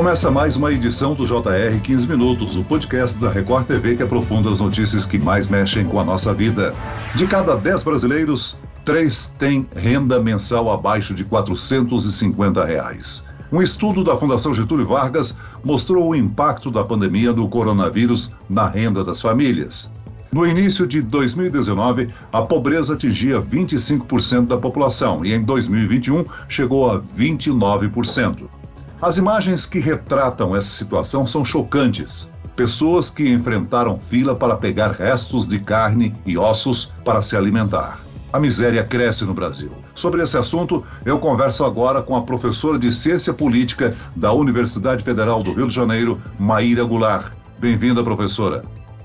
Começa mais uma edição do JR 15 Minutos, o podcast da Record TV que aprofunda as notícias que mais mexem com a nossa vida. De cada 10 brasileiros, 3 têm renda mensal abaixo de 450 reais. Um estudo da Fundação Getúlio Vargas mostrou o impacto da pandemia do coronavírus na renda das famílias. No início de 2019, a pobreza atingia 25% da população e em 2021 chegou a 29%. As imagens que retratam essa situação são chocantes. Pessoas que enfrentaram fila para pegar restos de carne e ossos para se alimentar. A miséria cresce no Brasil. Sobre esse assunto, eu converso agora com a professora de Ciência Política da Universidade Federal do Rio de Janeiro, Maíra Goulart. Bem-vinda, professora.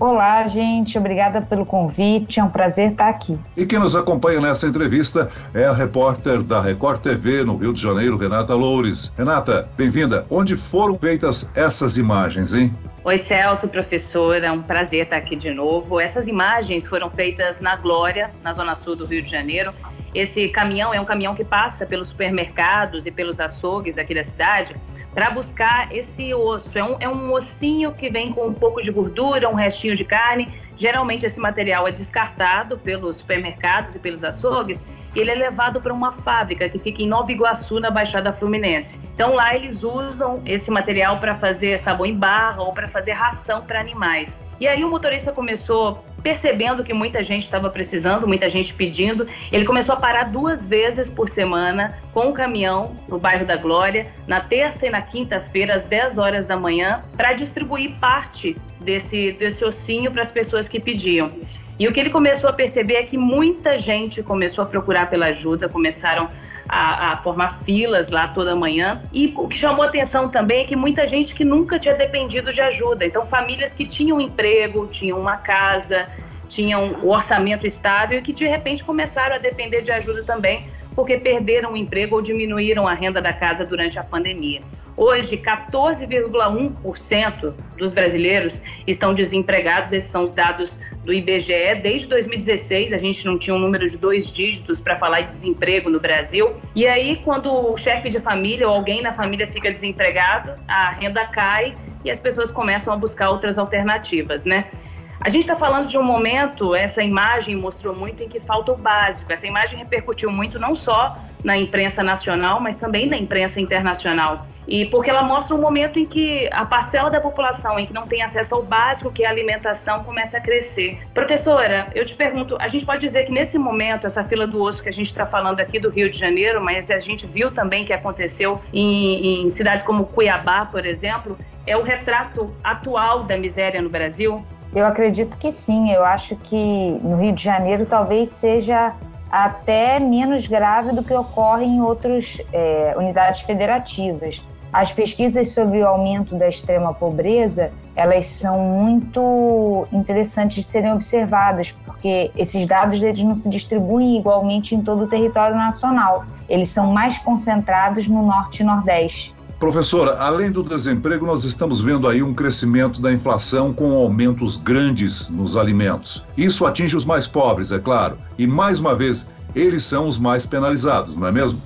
Olá, gente. Obrigada pelo convite. É um prazer estar aqui. E quem nos acompanha nessa entrevista é a repórter da Record TV no Rio de Janeiro, Renata Loures. Renata, bem-vinda. Onde foram feitas essas imagens, hein? Oi, Celso, professora. É um prazer estar aqui de novo. Essas imagens foram feitas na Glória, na Zona Sul do Rio de Janeiro. Esse caminhão é um caminhão que passa pelos supermercados e pelos açougues aqui da cidade para buscar esse osso. É um, é um ossinho que vem com um pouco de gordura, um restinho de carne. Geralmente esse material é descartado pelos supermercados e pelos açougues e ele é levado para uma fábrica que fica em Nova Iguaçu, na Baixada Fluminense. Então lá eles usam esse material para fazer sabão em barra ou para fazer ração para animais. E aí o motorista começou percebendo que muita gente estava precisando, muita gente pedindo, ele começou a parar duas vezes por semana com o caminhão no bairro da Glória, na terça e na quinta-feira, às 10 horas da manhã, para distribuir parte desse, desse ossinho para as pessoas que pediam. E o que ele começou a perceber é que muita gente começou a procurar pela ajuda, começaram a, a, formar filas lá toda manhã. E o que chamou atenção também é que muita gente que nunca tinha dependido de ajuda. Então, famílias que tinham emprego, tinham uma casa, tinham o orçamento estável e que de repente começaram a depender de ajuda também porque perderam o emprego ou diminuíram a renda da casa durante a pandemia. Hoje, 14,1% dos brasileiros estão desempregados. Esses são os dados do IBGE. Desde 2016, a gente não tinha um número de dois dígitos para falar de desemprego no Brasil. E aí, quando o chefe de família ou alguém na família fica desempregado, a renda cai e as pessoas começam a buscar outras alternativas, né? A gente está falando de um momento, essa imagem mostrou muito em que falta o básico. Essa imagem repercutiu muito não só na imprensa nacional, mas também na imprensa internacional. E porque ela mostra um momento em que a parcela da população em que não tem acesso ao básico, que é a alimentação, começa a crescer. Professora, eu te pergunto, a gente pode dizer que nesse momento, essa fila do osso que a gente está falando aqui do Rio de Janeiro, mas a gente viu também que aconteceu em, em cidades como Cuiabá, por exemplo, é o retrato atual da miséria no Brasil? Eu acredito que sim. Eu acho que no Rio de Janeiro talvez seja até menos grave do que ocorre em outras é, unidades federativas. As pesquisas sobre o aumento da extrema pobreza, elas são muito interessantes de serem observadas, porque esses dados eles não se distribuem igualmente em todo o território nacional. Eles são mais concentrados no norte e nordeste. Professora, além do desemprego, nós estamos vendo aí um crescimento da inflação com aumentos grandes nos alimentos. Isso atinge os mais pobres, é claro, e mais uma vez, eles são os mais penalizados, não é mesmo?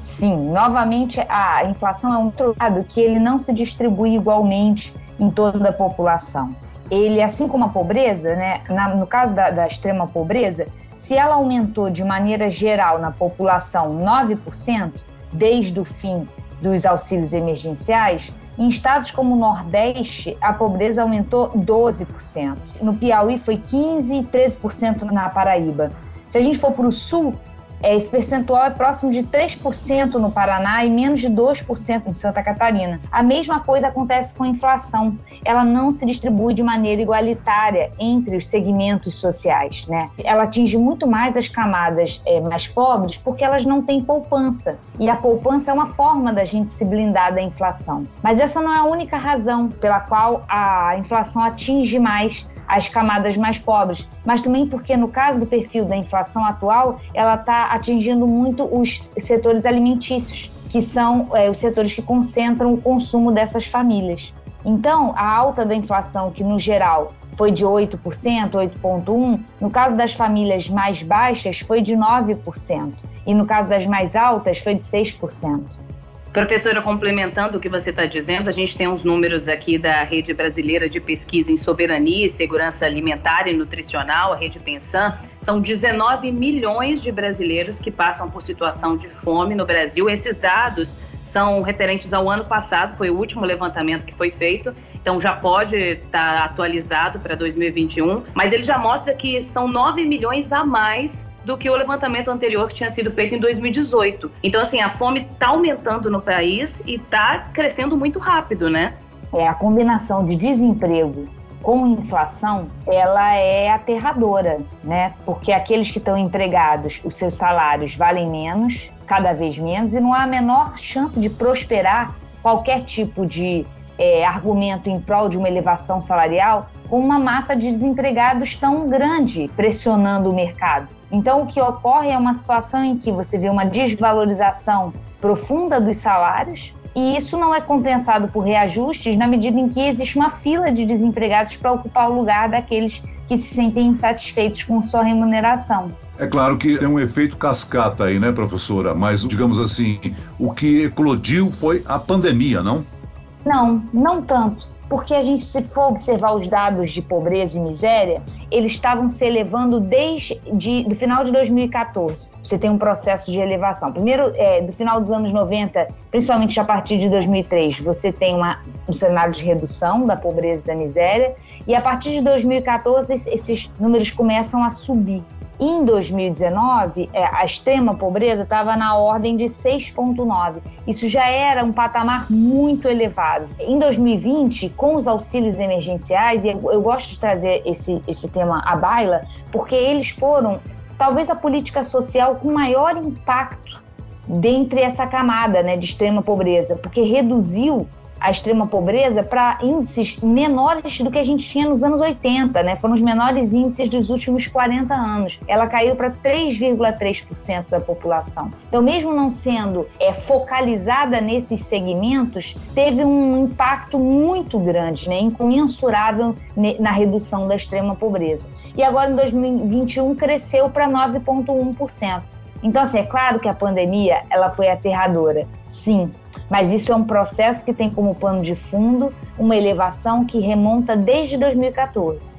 Sim, novamente a inflação é um lado que ele não se distribui igualmente em toda a população. Ele, assim como a pobreza, né, na, no caso da, da extrema pobreza, se ela aumentou de maneira geral na população 9%, desde o fim dos auxílios emergenciais, em estados como o Nordeste, a pobreza aumentou 12%. No Piauí foi 15% e 13% na Paraíba. Se a gente for para o Sul, esse percentual é próximo de 3% no Paraná e menos de 2% em Santa Catarina. A mesma coisa acontece com a inflação. Ela não se distribui de maneira igualitária entre os segmentos sociais. Né? Ela atinge muito mais as camadas é, mais pobres porque elas não têm poupança. E a poupança é uma forma da gente se blindar da inflação. Mas essa não é a única razão pela qual a inflação atinge mais as camadas mais pobres, mas também porque no caso do perfil da inflação atual, ela está atingindo muito os setores alimentícios, que são é, os setores que concentram o consumo dessas famílias. Então, a alta da inflação, que no geral foi de 8%, 8,1%, no caso das famílias mais baixas foi de 9%, e no caso das mais altas foi de 6%. Professora, complementando o que você está dizendo, a gente tem uns números aqui da Rede Brasileira de Pesquisa em Soberania e Segurança Alimentar e Nutricional, a Rede Pensan. São 19 milhões de brasileiros que passam por situação de fome no Brasil. Esses dados são referentes ao ano passado, foi o último levantamento que foi feito, então já pode estar tá atualizado para 2021, mas ele já mostra que são 9 milhões a mais do que o levantamento anterior que tinha sido feito em 2018. Então, assim, a fome está aumentando no país e está crescendo muito rápido, né? É, a combinação de desemprego com inflação, ela é aterradora, né? Porque aqueles que estão empregados, os seus salários valem menos, cada vez menos, e não há a menor chance de prosperar qualquer tipo de é, argumento em prol de uma elevação salarial com uma massa de desempregados tão grande pressionando o mercado. Então, o que ocorre é uma situação em que você vê uma desvalorização profunda dos salários, e isso não é compensado por reajustes na medida em que existe uma fila de desempregados para ocupar o lugar daqueles que se sentem insatisfeitos com sua remuneração. É claro que tem um efeito cascata aí, né, professora? Mas, digamos assim, o que eclodiu foi a pandemia, não? Não, não tanto. Porque a gente, se for observar os dados de pobreza e miséria, eles estavam se elevando desde de, do final de 2014. Você tem um processo de elevação. Primeiro, é, do final dos anos 90, principalmente a partir de 2003, você tem uma, um cenário de redução da pobreza e da miséria. E a partir de 2014, esses números começam a subir. Em 2019, é, a extrema pobreza estava na ordem de 6,9. Isso já era um patamar muito elevado. Em 2020, com os auxílios emergenciais, e eu gosto de trazer esse, esse tema à baila, porque eles foram talvez a política social com maior impacto dentre essa camada né, de extrema pobreza, porque reduziu a extrema pobreza para índices menores do que a gente tinha nos anos 80, né? Foram os menores índices dos últimos 40 anos. Ela caiu para 3,3% da população. Então, mesmo não sendo é, focalizada nesses segmentos, teve um impacto muito grande, né? incomensurável na redução da extrema pobreza. E agora, em 2021, cresceu para 9,1%. Então, assim, é claro que a pandemia ela foi aterradora, sim, mas isso é um processo que tem como pano de fundo uma elevação que remonta desde 2014.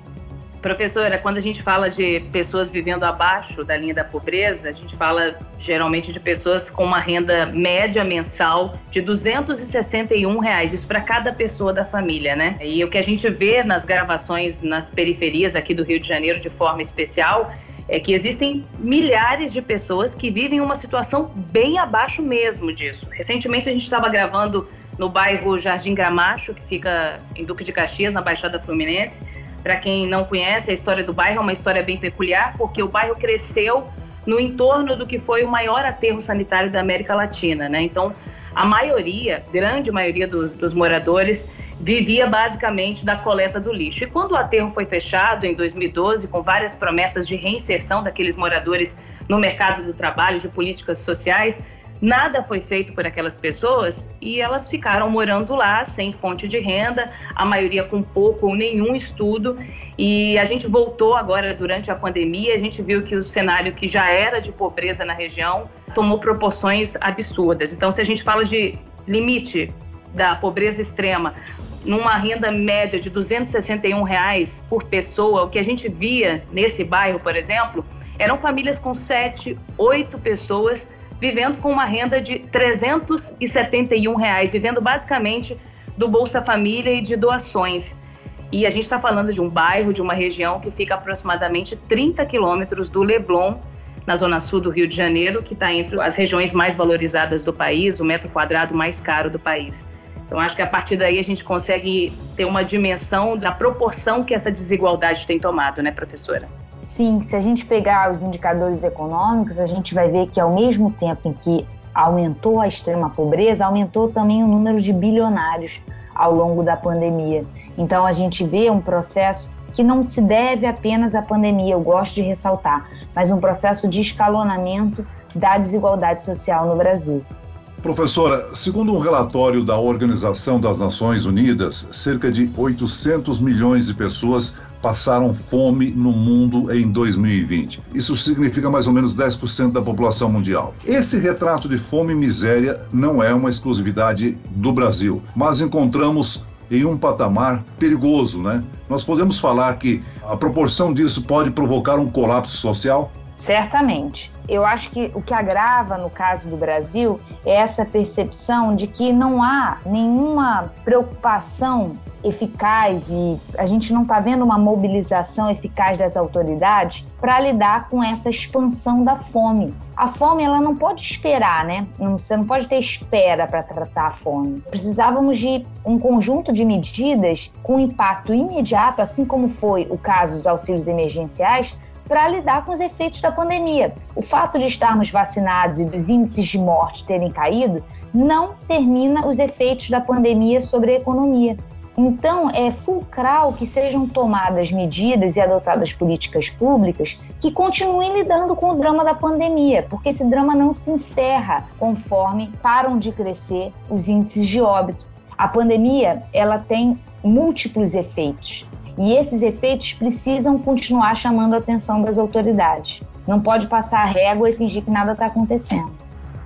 Professora, quando a gente fala de pessoas vivendo abaixo da linha da pobreza, a gente fala geralmente de pessoas com uma renda média mensal de 261 reais, isso para cada pessoa da família, né? E o que a gente vê nas gravações nas periferias aqui do Rio de Janeiro de forma especial é que existem milhares de pessoas que vivem uma situação bem abaixo mesmo disso. Recentemente a gente estava gravando no bairro Jardim Gramacho, que fica em Duque de Caxias, na Baixada Fluminense. Para quem não conhece, a história do bairro é uma história bem peculiar, porque o bairro cresceu no entorno do que foi o maior aterro sanitário da América Latina, né? Então, a maioria, grande maioria dos, dos moradores, vivia basicamente da coleta do lixo. E quando o aterro foi fechado em 2012, com várias promessas de reinserção daqueles moradores no mercado do trabalho, de políticas sociais, Nada foi feito por aquelas pessoas e elas ficaram morando lá sem fonte de renda, a maioria com pouco ou nenhum estudo. E a gente voltou agora durante a pandemia, a gente viu que o cenário que já era de pobreza na região tomou proporções absurdas. Então, se a gente fala de limite da pobreza extrema, numa renda média de 261 reais por pessoa, o que a gente via nesse bairro, por exemplo, eram famílias com sete, oito pessoas vivendo com uma renda de 371 reais, vivendo basicamente do Bolsa Família e de doações. E a gente está falando de um bairro, de uma região que fica aproximadamente 30 quilômetros do Leblon, na zona sul do Rio de Janeiro, que está entre as regiões mais valorizadas do país, o metro quadrado mais caro do país. Então, acho que a partir daí a gente consegue ter uma dimensão da proporção que essa desigualdade tem tomado, né, professora? Sim, se a gente pegar os indicadores econômicos, a gente vai ver que ao mesmo tempo em que aumentou a extrema pobreza, aumentou também o número de bilionários ao longo da pandemia. Então a gente vê um processo que não se deve apenas à pandemia, eu gosto de ressaltar, mas um processo de escalonamento da desigualdade social no Brasil. Professora, segundo um relatório da Organização das Nações Unidas, cerca de 800 milhões de pessoas passaram fome no mundo em 2020. Isso significa mais ou menos 10% da população mundial. Esse retrato de fome e miséria não é uma exclusividade do Brasil, mas encontramos em um patamar perigoso, né? Nós podemos falar que a proporção disso pode provocar um colapso social? Certamente. Eu acho que o que agrava no caso do Brasil é essa percepção de que não há nenhuma preocupação eficaz e a gente não está vendo uma mobilização eficaz das autoridades para lidar com essa expansão da fome. A fome ela não pode esperar, né? Você não pode ter espera para tratar a fome. Precisávamos de um conjunto de medidas com impacto imediato, assim como foi o caso dos auxílios emergenciais, para lidar com os efeitos da pandemia. O fato de estarmos vacinados e dos índices de morte terem caído não termina os efeitos da pandemia sobre a economia. Então, é fulcral que sejam tomadas medidas e adotadas políticas públicas que continuem lidando com o drama da pandemia, porque esse drama não se encerra conforme param de crescer os índices de óbito. A pandemia, ela tem múltiplos efeitos. E esses efeitos precisam continuar chamando a atenção das autoridades. Não pode passar a régua e fingir que nada está acontecendo.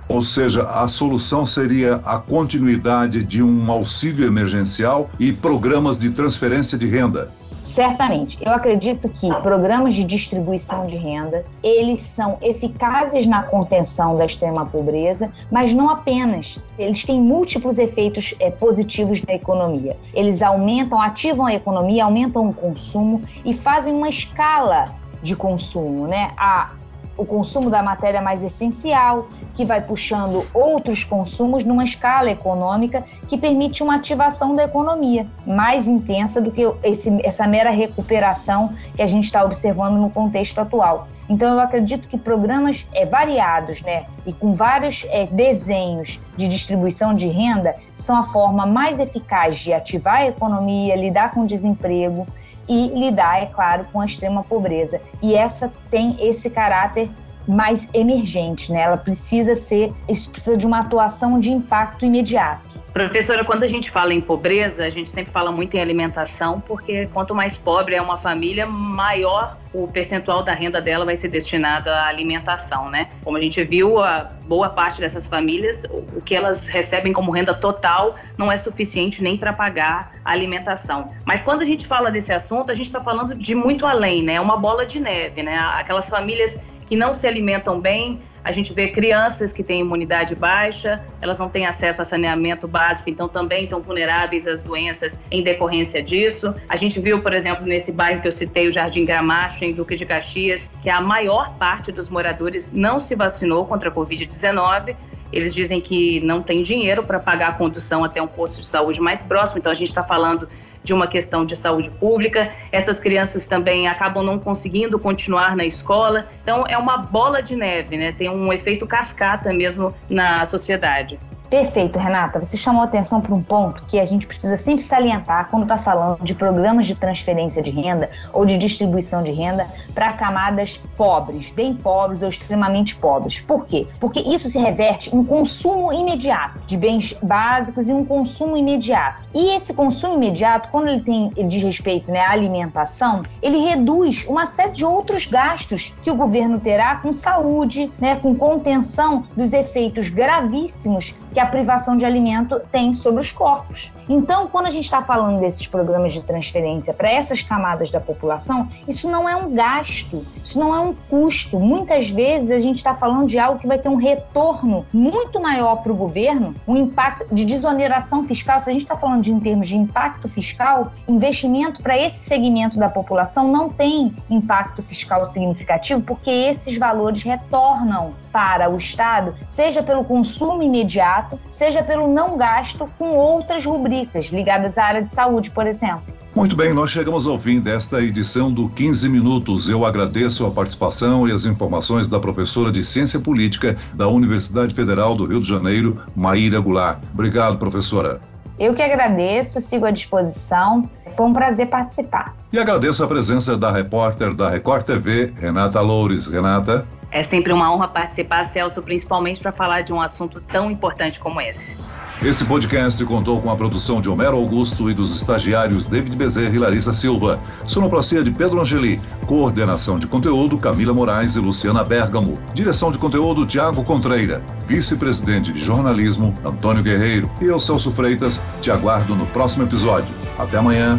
Ou seja, a solução seria a continuidade de um auxílio emergencial e programas de transferência de renda. Certamente. Eu acredito que programas de distribuição de renda, eles são eficazes na contenção da extrema pobreza, mas não apenas. Eles têm múltiplos efeitos é, positivos na economia. Eles aumentam, ativam a economia, aumentam o consumo e fazem uma escala de consumo, né? A, o consumo da matéria mais essencial, que vai puxando outros consumos numa escala econômica que permite uma ativação da economia mais intensa do que esse, essa mera recuperação que a gente está observando no contexto atual. Então, eu acredito que programas é, variados né, e com vários é, desenhos de distribuição de renda são a forma mais eficaz de ativar a economia, lidar com o desemprego e lidar, é claro, com a extrema pobreza. E essa tem esse caráter mais emergente, né? Ela precisa ser, precisa de uma atuação de impacto imediato. Professora, quando a gente fala em pobreza, a gente sempre fala muito em alimentação, porque quanto mais pobre é uma família, maior o percentual da renda dela vai ser destinado à alimentação, né? Como a gente viu, a boa parte dessas famílias, o que elas recebem como renda total não é suficiente nem para pagar a alimentação. Mas quando a gente fala desse assunto, a gente está falando de muito além, né? É uma bola de neve, né? Aquelas famílias que não se alimentam bem. A gente vê crianças que têm imunidade baixa, elas não têm acesso a saneamento básico, então também estão vulneráveis às doenças em decorrência disso. A gente viu, por exemplo, nesse bairro que eu citei, o Jardim Gramacho, em Duque de Caxias, que a maior parte dos moradores não se vacinou contra a Covid-19 eles dizem que não tem dinheiro para pagar a condução até um posto de saúde mais próximo, então a gente está falando de uma questão de saúde pública. Essas crianças também acabam não conseguindo continuar na escola, então é uma bola de neve, né? Tem um efeito cascata mesmo na sociedade. Perfeito, Renata. Você chamou atenção para um ponto que a gente precisa sempre salientar quando está falando de programas de transferência de renda ou de distribuição de renda para camadas pobres, bem pobres ou extremamente pobres. Por quê? Porque isso se reverte em consumo imediato de bens básicos e um consumo imediato. E esse consumo imediato, quando ele tem ele diz respeito né, à alimentação, ele reduz uma série de outros gastos que o governo terá com saúde, né, com contenção dos efeitos gravíssimos que a privação de alimento tem sobre os corpos. Então, quando a gente está falando desses programas de transferência para essas camadas da população, isso não é um gasto, isso não é um custo. Muitas vezes a gente está falando de algo que vai ter um retorno muito maior para o governo, um impacto de desoneração fiscal. Se a gente está falando de em termos de impacto fiscal, investimento para esse segmento da população não tem impacto fiscal significativo, porque esses valores retornam para o Estado, seja pelo consumo imediato, seja pelo não gasto com outras rubricas ligadas à área de saúde, por exemplo. Muito bem, nós chegamos ao fim desta edição do 15 Minutos. Eu agradeço a participação e as informações da professora de Ciência Política da Universidade Federal do Rio de Janeiro, Maíra Goulart. Obrigado, professora. Eu que agradeço, sigo à disposição. Foi um prazer participar. E agradeço a presença da repórter da Record TV, Renata Loures. Renata. É sempre uma honra participar, Celso, principalmente para falar de um assunto tão importante como esse. Esse podcast contou com a produção de Homero Augusto e dos estagiários David Bezerra e Larissa Silva, sonoplastia de Pedro Angeli, coordenação de conteúdo Camila Moraes e Luciana Bergamo, direção de conteúdo Tiago Contreira, vice-presidente de jornalismo Antônio Guerreiro e eu, Celso Freitas, te aguardo no próximo episódio. Até amanhã.